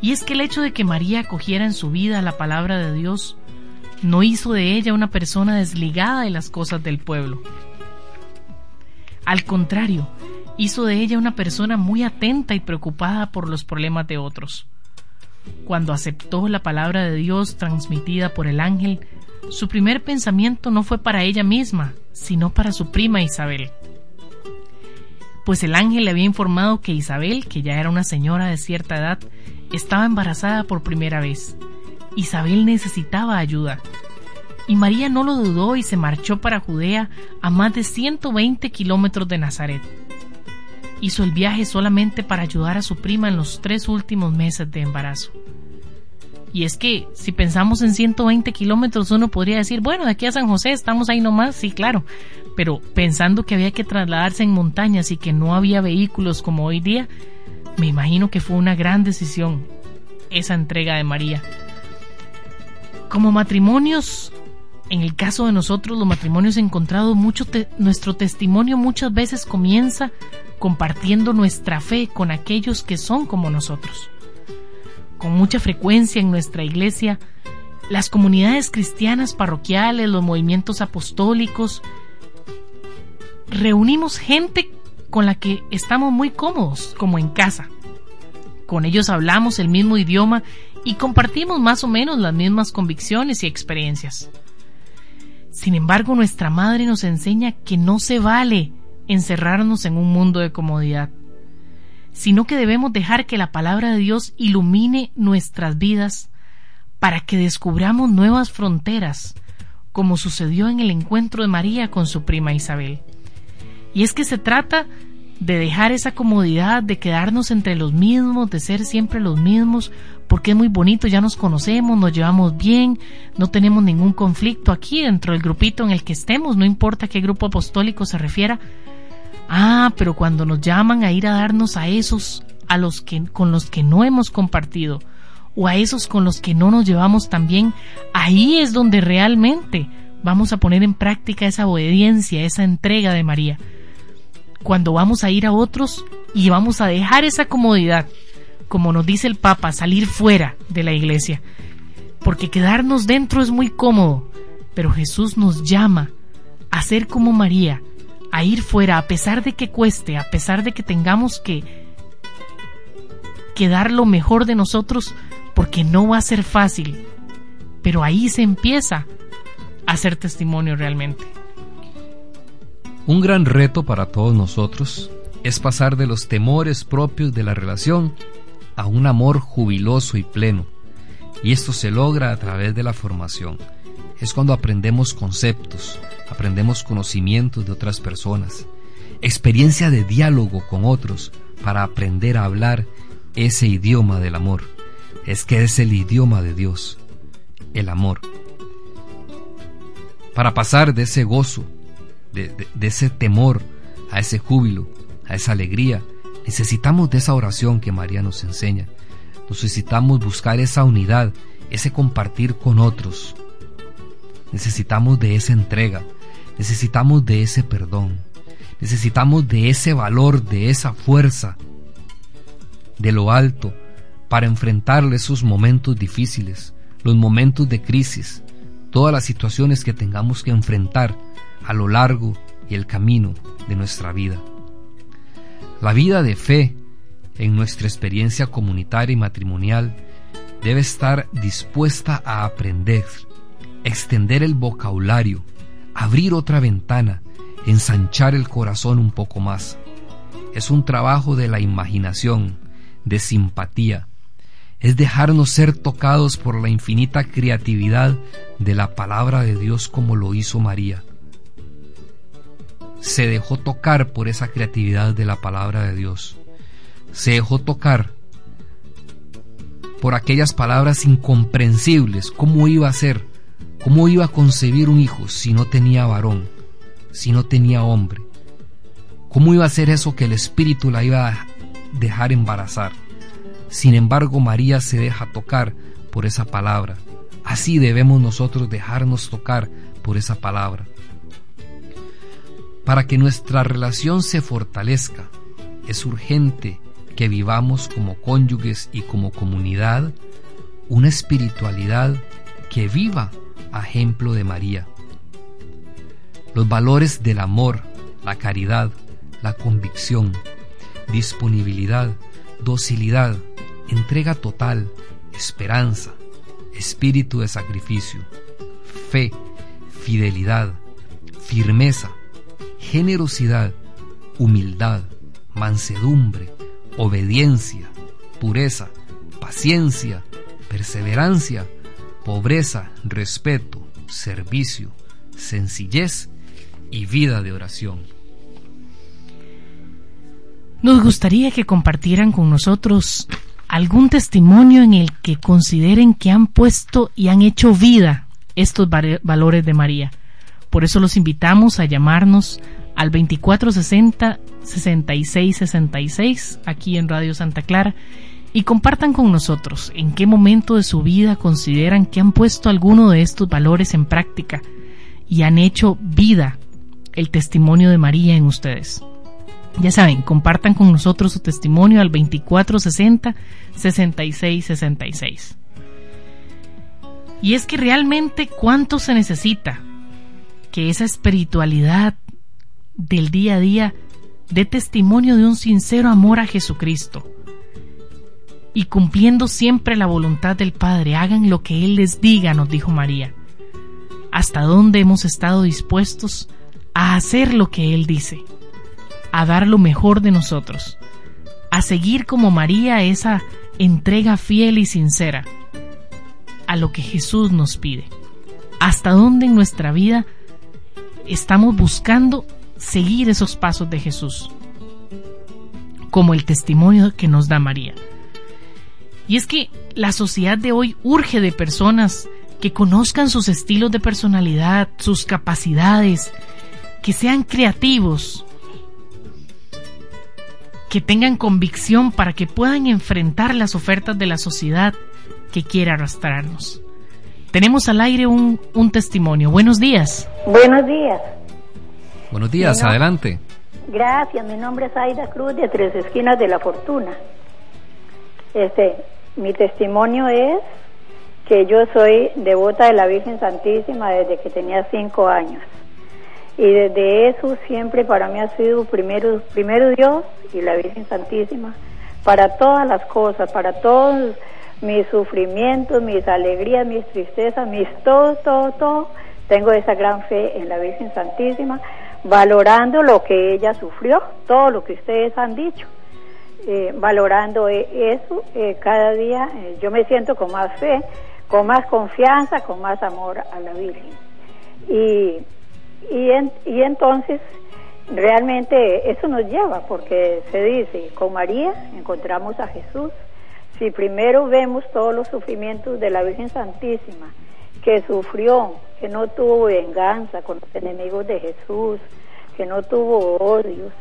Y es que el hecho de que María acogiera en su vida la palabra de Dios no hizo de ella una persona desligada de las cosas del pueblo, al contrario, hizo de ella una persona muy atenta y preocupada por los problemas de otros. Cuando aceptó la palabra de Dios transmitida por el ángel, su primer pensamiento no fue para ella misma, sino para su prima Isabel. Pues el ángel le había informado que Isabel, que ya era una señora de cierta edad, estaba embarazada por primera vez. Isabel necesitaba ayuda, y María no lo dudó y se marchó para Judea a más de 120 kilómetros de Nazaret. Hizo el viaje solamente para ayudar a su prima en los tres últimos meses de embarazo. Y es que si pensamos en 120 kilómetros uno podría decir, bueno, de aquí a San José estamos ahí nomás, sí, claro. Pero pensando que había que trasladarse en montañas y que no había vehículos como hoy día, me imagino que fue una gran decisión esa entrega de María. Como matrimonios en el caso de nosotros, los matrimonios encontrados, nuestro testimonio muchas veces comienza compartiendo nuestra fe con aquellos que son como nosotros. Con mucha frecuencia en nuestra iglesia, las comunidades cristianas parroquiales, los movimientos apostólicos, reunimos gente con la que estamos muy cómodos, como en casa. Con ellos hablamos el mismo idioma y compartimos más o menos las mismas convicciones y experiencias. Sin embargo, nuestra madre nos enseña que no se vale encerrarnos en un mundo de comodidad, sino que debemos dejar que la palabra de Dios ilumine nuestras vidas para que descubramos nuevas fronteras, como sucedió en el encuentro de María con su prima Isabel. Y es que se trata de dejar esa comodidad, de quedarnos entre los mismos, de ser siempre los mismos, porque es muy bonito, ya nos conocemos, nos llevamos bien, no tenemos ningún conflicto aquí dentro del grupito en el que estemos, no importa qué grupo apostólico se refiera. Ah, pero cuando nos llaman a ir a darnos a esos a los que con los que no hemos compartido o a esos con los que no nos llevamos tan bien, ahí es donde realmente vamos a poner en práctica esa obediencia, esa entrega de María cuando vamos a ir a otros y vamos a dejar esa comodidad, como nos dice el Papa, salir fuera de la iglesia. Porque quedarnos dentro es muy cómodo, pero Jesús nos llama a ser como María, a ir fuera, a pesar de que cueste, a pesar de que tengamos que, que dar lo mejor de nosotros, porque no va a ser fácil. Pero ahí se empieza a hacer testimonio realmente. Un gran reto para todos nosotros es pasar de los temores propios de la relación a un amor jubiloso y pleno. Y esto se logra a través de la formación. Es cuando aprendemos conceptos, aprendemos conocimientos de otras personas, experiencia de diálogo con otros para aprender a hablar ese idioma del amor. Es que es el idioma de Dios, el amor. Para pasar de ese gozo de, ese temor a ese júbilo, a esa alegría. Necesitamos de esa oración que María nos enseña. Necesitamos buscar esa unidad, ese compartir con otros. Necesitamos de esa entrega, necesitamos de ese perdón, necesitamos de ese valor, de esa fuerza, de lo alto, para enfrentarle esos momentos difíciles, los momentos de crisis, todas las situaciones que tengamos que enfrentar a lo largo y el camino de nuestra vida. La vida de fe en nuestra experiencia comunitaria y matrimonial debe estar dispuesta a aprender, extender el vocabulario, abrir otra ventana, ensanchar el corazón un poco más. Es un trabajo de la imaginación, de simpatía, es dejarnos ser tocados por la infinita creatividad de la palabra de Dios como lo hizo María. Se dejó tocar por esa creatividad de la palabra de Dios. Se dejó tocar por aquellas palabras incomprensibles. ¿Cómo iba a ser? ¿Cómo iba a concebir un hijo si no tenía varón? Si no tenía hombre? ¿Cómo iba a ser eso que el Espíritu la iba a dejar embarazar? Sin embargo, María se deja tocar por esa palabra. Así debemos nosotros dejarnos tocar por esa palabra. Para que nuestra relación se fortalezca, es urgente que vivamos como cónyuges y como comunidad una espiritualidad que viva a ejemplo de María. Los valores del amor, la caridad, la convicción, disponibilidad, docilidad, entrega total, esperanza, espíritu de sacrificio, fe, fidelidad, firmeza, generosidad, humildad, mansedumbre, obediencia, pureza, paciencia, perseverancia, pobreza, respeto, servicio, sencillez y vida de oración. Nos gustaría que compartieran con nosotros algún testimonio en el que consideren que han puesto y han hecho vida estos valores de María. Por eso los invitamos a llamarnos al 2460 6666 aquí en Radio Santa Clara y compartan con nosotros en qué momento de su vida consideran que han puesto alguno de estos valores en práctica y han hecho vida el testimonio de María en ustedes. Ya saben, compartan con nosotros su testimonio al 2460 6666. Y es que realmente cuánto se necesita que esa espiritualidad del día a día dé testimonio de un sincero amor a Jesucristo. Y cumpliendo siempre la voluntad del Padre, hagan lo que Él les diga, nos dijo María. ¿Hasta dónde hemos estado dispuestos a hacer lo que Él dice? a dar lo mejor de nosotros, a seguir como María esa entrega fiel y sincera a lo que Jesús nos pide. Hasta dónde en nuestra vida estamos buscando seguir esos pasos de Jesús, como el testimonio que nos da María. Y es que la sociedad de hoy urge de personas que conozcan sus estilos de personalidad, sus capacidades, que sean creativos, que tengan convicción para que puedan enfrentar las ofertas de la sociedad que quiere arrastrarnos. Tenemos al aire un, testimonio. Buenos días. Buenos días. Buenos días, adelante. Gracias, mi nombre es Aida Cruz de Tres Esquinas de la Fortuna. Este, mi testimonio es que yo soy devota de la Virgen Santísima desde que tenía cinco años y desde eso siempre para mí ha sido primero, primero Dios y la Virgen Santísima, para todas las cosas, para todos mis sufrimientos, mis alegrías, mis tristezas, mis todo, todo, todo, tengo esa gran fe en la Virgen Santísima, valorando lo que ella sufrió, todo lo que ustedes han dicho. Eh, valorando e, eso eh, cada día eh, yo me siento con más fe con más confianza con más amor a la Virgen y y, y entonces realmente eso nos lleva, porque se dice, con María encontramos a Jesús. Si primero vemos todos los sufrimientos de la Virgen Santísima, que sufrió, que no tuvo venganza con los enemigos de Jesús, que no tuvo odios,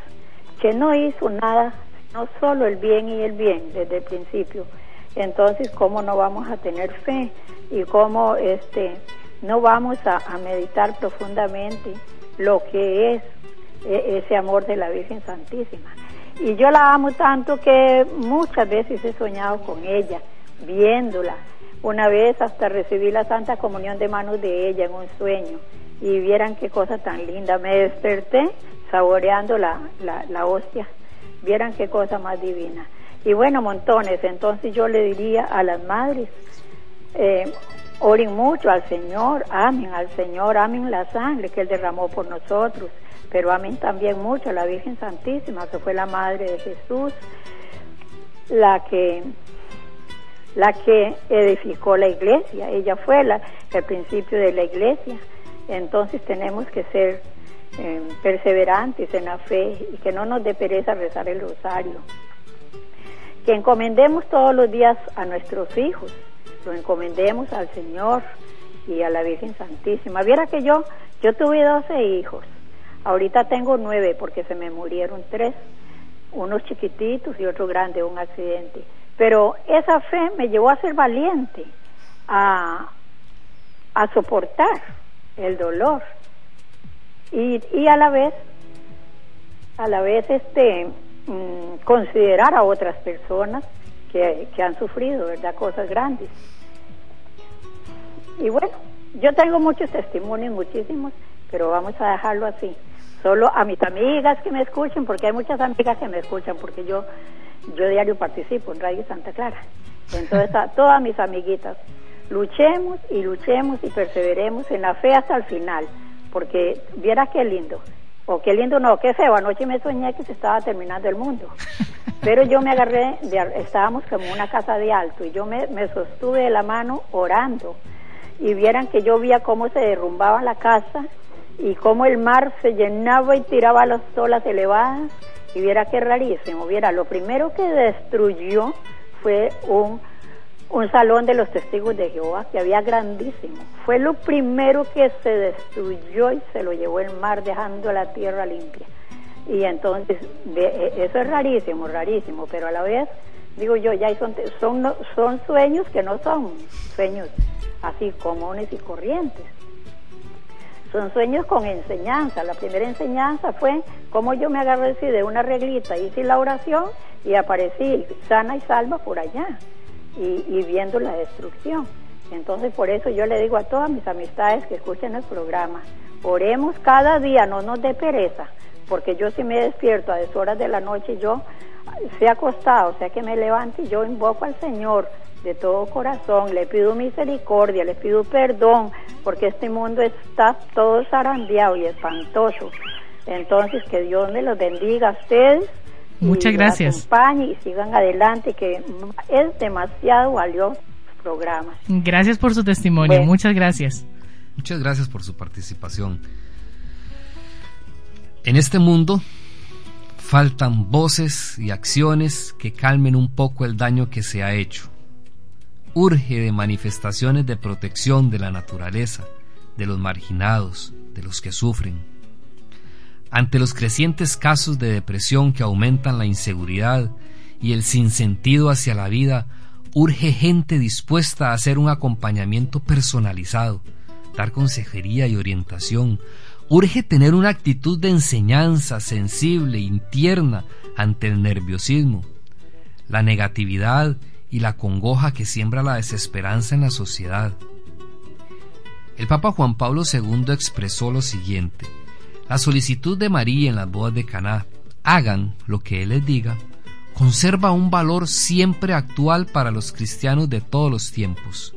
que no hizo nada, no solo el bien y el bien desde el principio. Entonces, ¿cómo no vamos a tener fe? Y cómo este no vamos a, meditar profundamente lo que es e, ese amor de la Virgen Santísima. Y yo la amo tanto que muchas veces he soñado con ella, viéndola, Una vez hasta recibí la Santa Comunión de manos de ella en un sueño y vieran qué cosa tan linda. Me desperté saboreando la, la, hostia. Vieran qué cosa más divina. Y bueno, montones. Entonces yo le diría a las madres, eh, oren mucho al Señor, amen al Señor, amen la sangre que Él derramó por nosotros, pero amen también mucho a la Virgen Santísima, que fue la Madre de Jesús, la que la que edificó la iglesia, ella fue la, el principio de la iglesia. Entonces tenemos que ser eh, perseverantes en la fe y que no nos dé pereza rezar el rosario. Que encomendemos todos los días a nuestros hijos, lo encomendemos al Señor y a la Virgen Santísima. Viera que yo, yo tuve 12 hijos, ahorita tengo nueve porque se me murieron tres, unos chiquititos y otro grande, un accidente pero esa fe me llevó a ser valiente, a, a soportar el dolor y, y a la vez, a la vez este, mm, considerar a otras personas que, que han sufrido, ¿verdad? Cosas grandes. Y bueno, yo tengo muchos testimonios, muchísimos, pero vamos a dejarlo así. Solo a mis amigas que me escuchen, porque hay muchas amigas que me escuchan, porque yo yo diario participo en Radio Santa Clara. Entonces, a todas mis amiguitas, luchemos y luchemos y perseveremos en la fe hasta el final, porque viera qué lindo, o qué lindo no, qué feo, anoche me soñé que se estaba terminando el mundo, pero yo me agarré, de, estábamos como una casa de alto y yo me, me sostuve de la mano orando. Y vieran que yo veía cómo se derrumbaba la casa y cómo el mar se llenaba y tiraba las olas elevadas y viera qué rarísimo, viera, lo primero que destruyó fue un, un salón de los testigos de Jehová que había grandísimo. Fue lo primero que se destruyó y se lo llevó el mar dejando la tierra limpia. Y entonces, e, eso es rarísimo, rarísimo, pero a la vez, digo yo, ya son, son, son sueños que no son sueños así comunes y corrientes son sueños con enseñanza. La primera enseñanza fue cómo yo me agarré de una reglita, hice la oración y aparecí sana y salva por allá y, viendo la destrucción. Entonces por eso yo le digo a todas mis amistades que escuchen el programa, oremos cada día, no nos dé pereza, porque yo si me despierto a deshoras de la noche, yo se acostado, sea que me levante y yo invoco al Señor de todo corazón, le pido misericordia, le pido perdón, porque este mundo está todo zarandeado y espantoso. Entonces, que Dios me los bendiga a ustedes. Muchas y gracias. Acompañe y sigan adelante, que es demasiado valioso el programa. Gracias por su testimonio, muchas gracias. Muchas gracias por su participación. En este mundo faltan voces y acciones que calmen un poco el daño que se ha hecho urge de manifestaciones de protección de la naturaleza, de los marginados, de los que sufren. Ante los crecientes casos de depresión que aumentan la inseguridad y el sinsentido hacia la vida, urge gente dispuesta a hacer un acompañamiento personalizado, dar consejería y orientación. Urge tener una actitud de enseñanza sensible y tierna ante el nerviosismo, la negatividad y la congoja que siembra la desesperanza en la sociedad. El Papa Juan Pablo II expresó lo siguiente: La solicitud de María en las bodas de Caná, hagan lo que él les diga, conserva un valor siempre actual para los cristianos de todos los tiempos.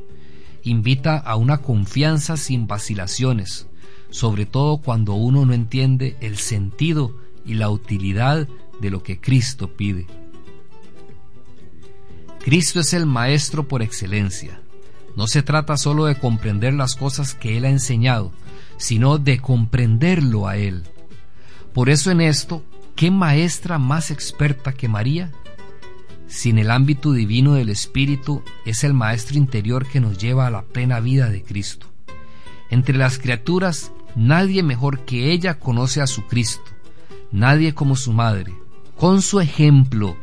Invita a una confianza sin vacilaciones, sobre todo cuando uno no entiende el sentido y la utilidad de lo que Cristo pide. Cristo es el Maestro por excelencia. No se trata solo de comprender las cosas que Él ha enseñado, sino de comprenderlo a Él. Por eso en esto, ¿qué maestra más experta que María? Sin el ámbito divino del Espíritu es el Maestro interior que nos lleva a la plena vida de Cristo. Entre las criaturas, nadie mejor que ella conoce a su Cristo, nadie como su madre. Con su ejemplo,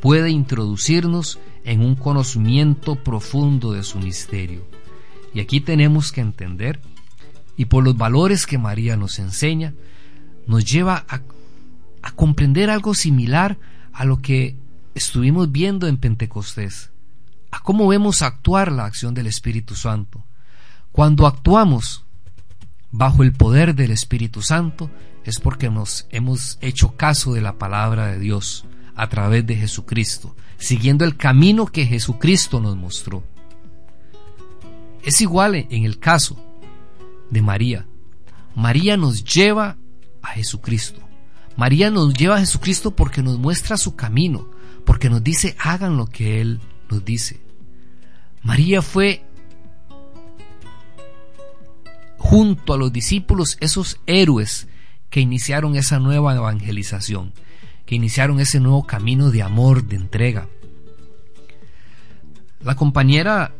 puede introducirnos en un conocimiento profundo de su misterio. Y aquí tenemos que entender, y por los valores que María nos enseña, nos lleva a, comprender algo similar a lo que estuvimos viendo en Pentecostés. a cómo vemos actuar la acción del Espíritu Santo. Cuando actuamos bajo el poder del Espíritu Santo es porque nos hemos hecho caso de la palabra de Dios a través de Jesucristo, siguiendo el camino que Jesucristo nos mostró. Es igual en el caso de María. María nos lleva a Jesucristo. María nos lleva a Jesucristo porque nos muestra su camino, porque nos dice hagan lo que Él nos dice. María fue junto a los discípulos esos héroes que iniciaron esa nueva evangelización, que iniciaron ese nuevo camino de amor, de entrega. La compañera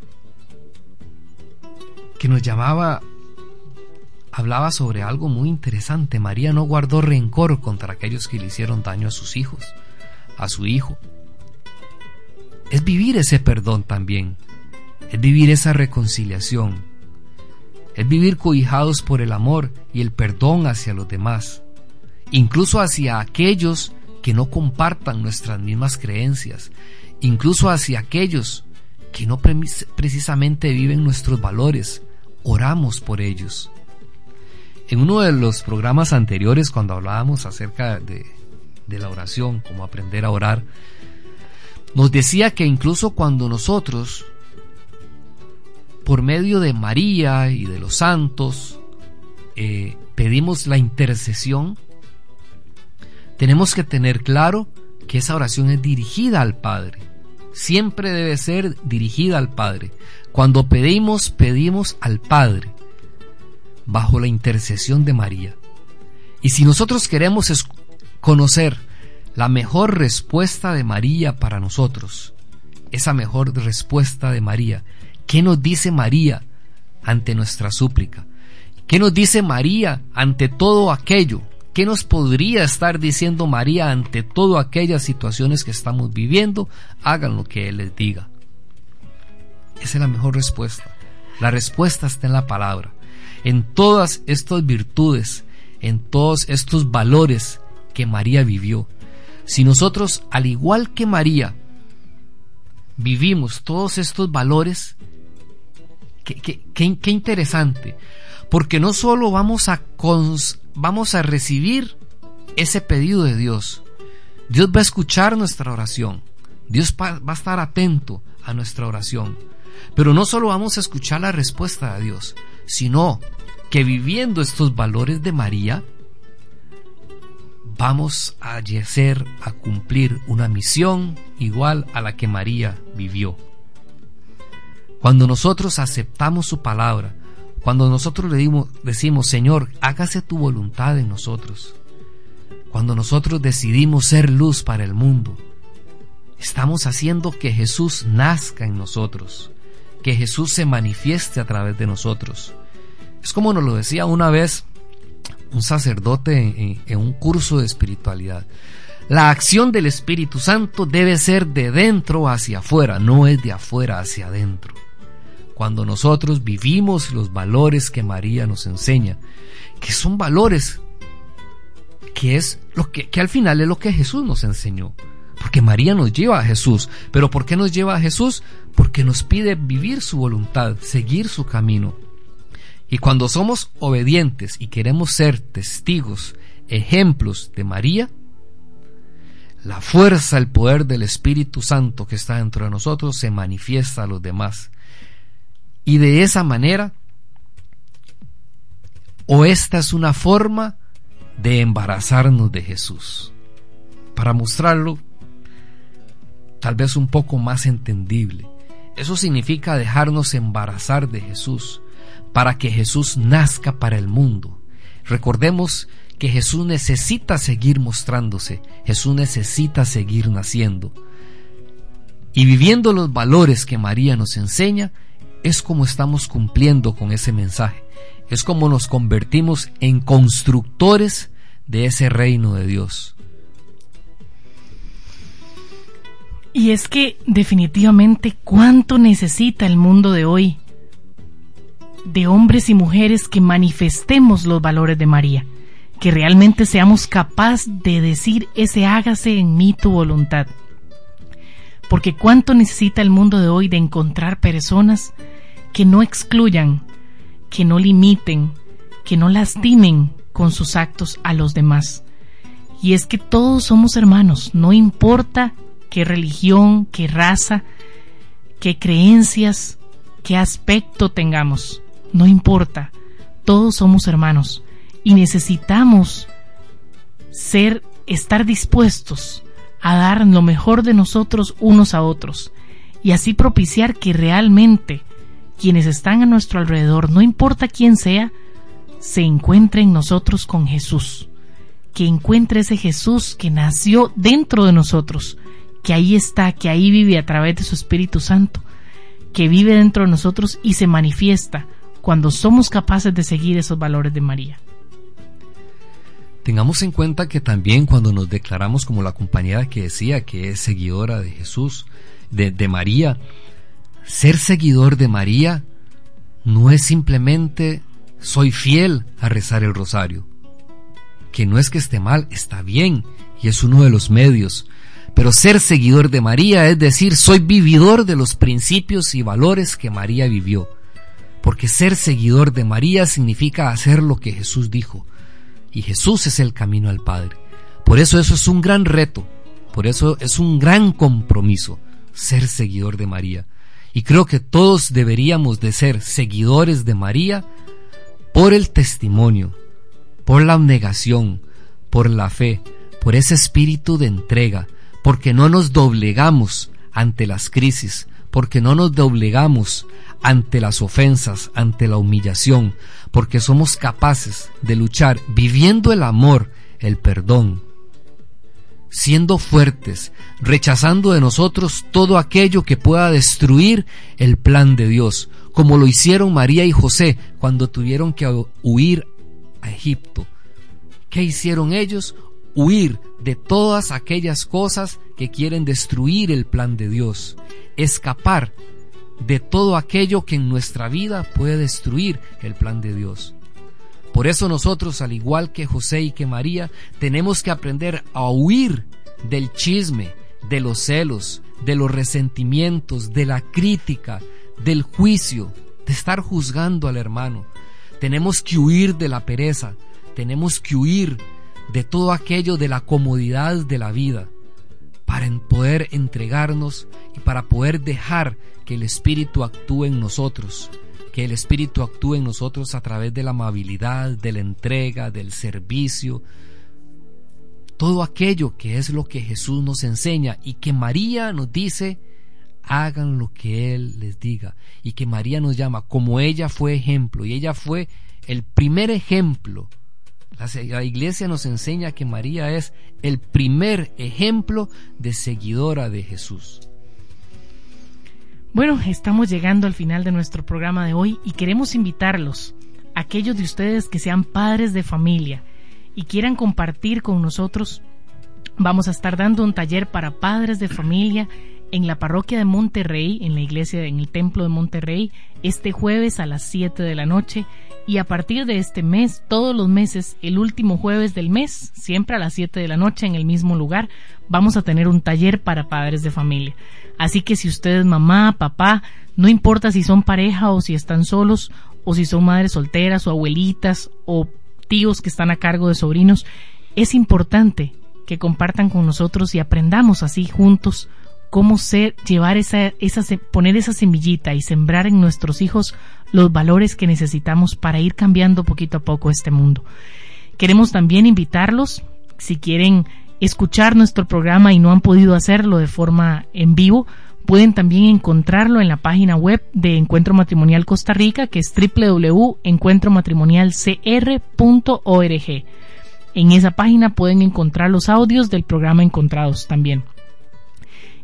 que nos llamaba hablaba sobre algo muy interesante. María no guardó rencor contra aquellos que le hicieron daño a sus hijos, a su hijo. Es vivir ese perdón también, es vivir esa reconciliación, es vivir cobijados por el amor y el perdón hacia los demás, incluso hacia aquellos que no compartan nuestras mismas creencias, incluso hacia aquellos que no precisamente viven nuestros valores, oramos por ellos. En uno de los programas anteriores, cuando hablábamos acerca de, la oración, como aprender a orar, nos decía que incluso cuando nosotros, por medio de María y de los santos, eh, pedimos la intercesión, tenemos que tener claro que esa oración es dirigida al Padre. Siempre debe ser dirigida al Padre. Cuando pedimos, pedimos al Padre, bajo la intercesión de María. Y si nosotros queremos conocer la mejor respuesta de María para nosotros, esa mejor respuesta de María. ¿Qué nos dice María ante nuestra súplica? ¿Qué nos dice María ante todo aquello? ¿Qué nos podría estar diciendo María ante todas aquellas situaciones que estamos viviendo? Hagan lo que Él les diga. Esa es la mejor respuesta. La respuesta está en la palabra. En todas estas virtudes, en todos estos valores que María vivió, si nosotros, al igual que María, vivimos todos estos valores, qué, interesante, porque no solo vamos a, vamos a recibir ese pedido de Dios, Dios va a escuchar nuestra oración, Dios va a estar atento a nuestra oración, pero no solo vamos a escuchar la respuesta de Dios, sino que viviendo estos valores de María, vamos a llegar a cumplir una misión igual a la que María vivió. Cuando nosotros aceptamos su palabra, cuando nosotros le decimos, Señor, hágase tu voluntad en nosotros, cuando nosotros decidimos ser luz para el mundo, estamos haciendo que Jesús nazca en nosotros, que Jesús se manifieste a través de nosotros. Es como nos lo decía una vez un sacerdote en, un curso de espiritualidad. La acción del Espíritu Santo debe ser de dentro hacia afuera, no es de afuera hacia adentro. Cuando nosotros vivimos los valores que María nos enseña, que son valores que es lo que, que al final es lo que Jesús nos enseñó. Porque María nos lleva a Jesús. ¿Pero por qué nos lleva a Jesús? Porque nos pide vivir su voluntad, seguir su camino. Y cuando somos obedientes y queremos ser testigos, ejemplos de María, la fuerza, el poder del Espíritu Santo que está dentro de nosotros se manifiesta a los demás. Y de esa manera, o esta es una forma de embarazarnos de Jesús. Para mostrarlo tal vez un poco más entendible. Eso significa dejarnos embarazar de Jesús para que Jesús nazca para el mundo. Recordemos que Jesús necesita seguir mostrándose, Jesús necesita seguir naciendo. Y viviendo los valores que María nos enseña, es como estamos cumpliendo con ese mensaje, es como nos convertimos en constructores de ese reino de Dios. Y es que definitivamente cuánto necesita el mundo de hoy de hombres y mujeres que manifestemos los valores de María, que realmente seamos capaces de decir ese hágase en mí tu voluntad. porque cuánto necesita el mundo de hoy de encontrar personas que no excluyan, que no limiten, que no lastimen con sus actos a los demás. Y es que todos somos hermanos, no importa qué religión, qué raza, qué creencias, qué aspecto tengamos, no importa, todos somos hermanos y necesitamos ser, estar dispuestos a dar lo mejor de nosotros unos a otros y así propiciar que realmente quienes están a nuestro alrededor, no importa quién sea, se encuentre en nosotros con Jesús, que encuentre ese Jesús que nació dentro de nosotros, que ahí está, que ahí vive a través de su Espíritu Santo, que vive dentro de nosotros y se manifiesta cuando somos capaces de seguir esos valores de María. Tengamos en cuenta que también cuando nos declaramos como la compañera que decía que es seguidora de Jesús, de, de María, ser seguidor de María no es simplemente soy fiel a rezar el rosario. Que no es que esté mal, está bien y es uno de los medios. Pero ser seguidor de María es decir, soy vividor de los principios y valores que María vivió. Porque ser seguidor de María significa hacer lo que Jesús dijo. Y Jesús es el camino al Padre. Por eso eso es un gran reto. Por eso es un gran compromiso ser seguidor de María. Y creo que todos deberíamos de ser seguidores de María por el testimonio, por la abnegación, por la fe, por ese espíritu de entrega, porque no nos doblegamos ante las crisis, porque no nos doblegamos ante las ofensas, ante la humillación, porque somos capaces de luchar viviendo el amor, el perdón, siendo fuertes, rechazando de nosotros todo aquello que pueda destruir el plan de Dios, como lo hicieron María y José cuando tuvieron que huir a Egipto. ¿Qué hicieron ellos? Huir de todas aquellas cosas que quieren destruir el plan de Dios, escapar de todo aquello que en nuestra vida puede destruir el plan de Dios. Por eso nosotros, al igual que José y que María, tenemos que aprender a huir del chisme, de los celos, de los resentimientos, de la crítica, del juicio, de estar juzgando al hermano. Tenemos que huir de la pereza, tenemos que huir de todo aquello de la comodidad de la vida para poder entregarnos y para poder dejar que el Espíritu actúe en nosotros que el Espíritu actúe en nosotros a través de la amabilidad, de la entrega, del servicio, todo aquello que es lo que Jesús nos enseña y que María nos dice, hagan lo que Él les diga y que María nos llama como ella fue ejemplo y ella fue el primer ejemplo. La, iglesia nos enseña que María es el primer ejemplo de seguidora de Jesús. Bueno, estamos llegando al final de nuestro programa de hoy y queremos invitarlos, aquellos de ustedes que sean padres de familia y quieran compartir con nosotros, vamos a estar dando un taller para padres de familia en la parroquia de Monterrey, en la iglesia, en el templo de Monterrey, este jueves a las 7 de la noche y a partir de este mes, todos los meses, el último jueves del mes, siempre a las 7 de la noche en el mismo lugar, vamos a tener un taller para padres de familia. Así que si usted es mamá, papá, no importa si son pareja o si están solos, o si son madres solteras o abuelitas o tíos que están a cargo de sobrinos, es importante que compartan con nosotros y aprendamos así juntos cómo ser, llevar esa, poner esa semillita y sembrar en nuestros hijos los valores que necesitamos para ir cambiando poquito a poco este mundo. Queremos también invitarlos, si quieren escuchar nuestro programa y no han podido hacerlo de forma en vivo, pueden también encontrarlo en la página web de Encuentro Matrimonial Costa Rica, que es www.encuentromatrimonialcr.org. En esa página pueden encontrar los audios del programa Encontrados también.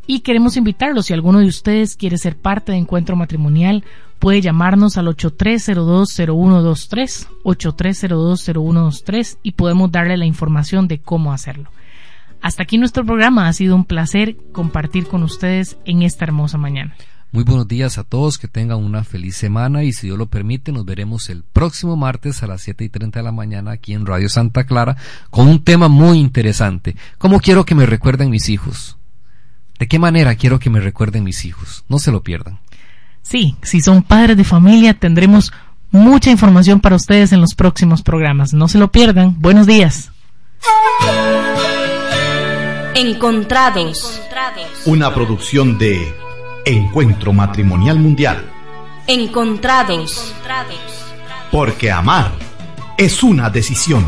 Y queremos invitarlos, si alguno de ustedes quiere ser parte de Encuentro Matrimonial, puede llamarnos al 83020123, 83020123 y podemos darle la información de cómo hacerlo. Hasta aquí nuestro programa. Ha sido un placer compartir con ustedes en esta hermosa mañana. Muy buenos días a todos, que tengan una feliz semana y si Dios lo permite nos veremos el próximo martes a las 7 y 30 de la mañana aquí en Radio Santa Clara con un tema muy interesante. ¿Cómo quiero que me recuerden mis hijos? ¿De qué manera quiero que me recuerden mis hijos? No se lo pierdan. Sí, si son padres de familia tendremos mucha información para ustedes en los próximos programas. No se lo pierdan. Buenos días. Encontrados. Una producción de Encuentro Matrimonial Mundial. Encontrados. Porque amar es una decisión.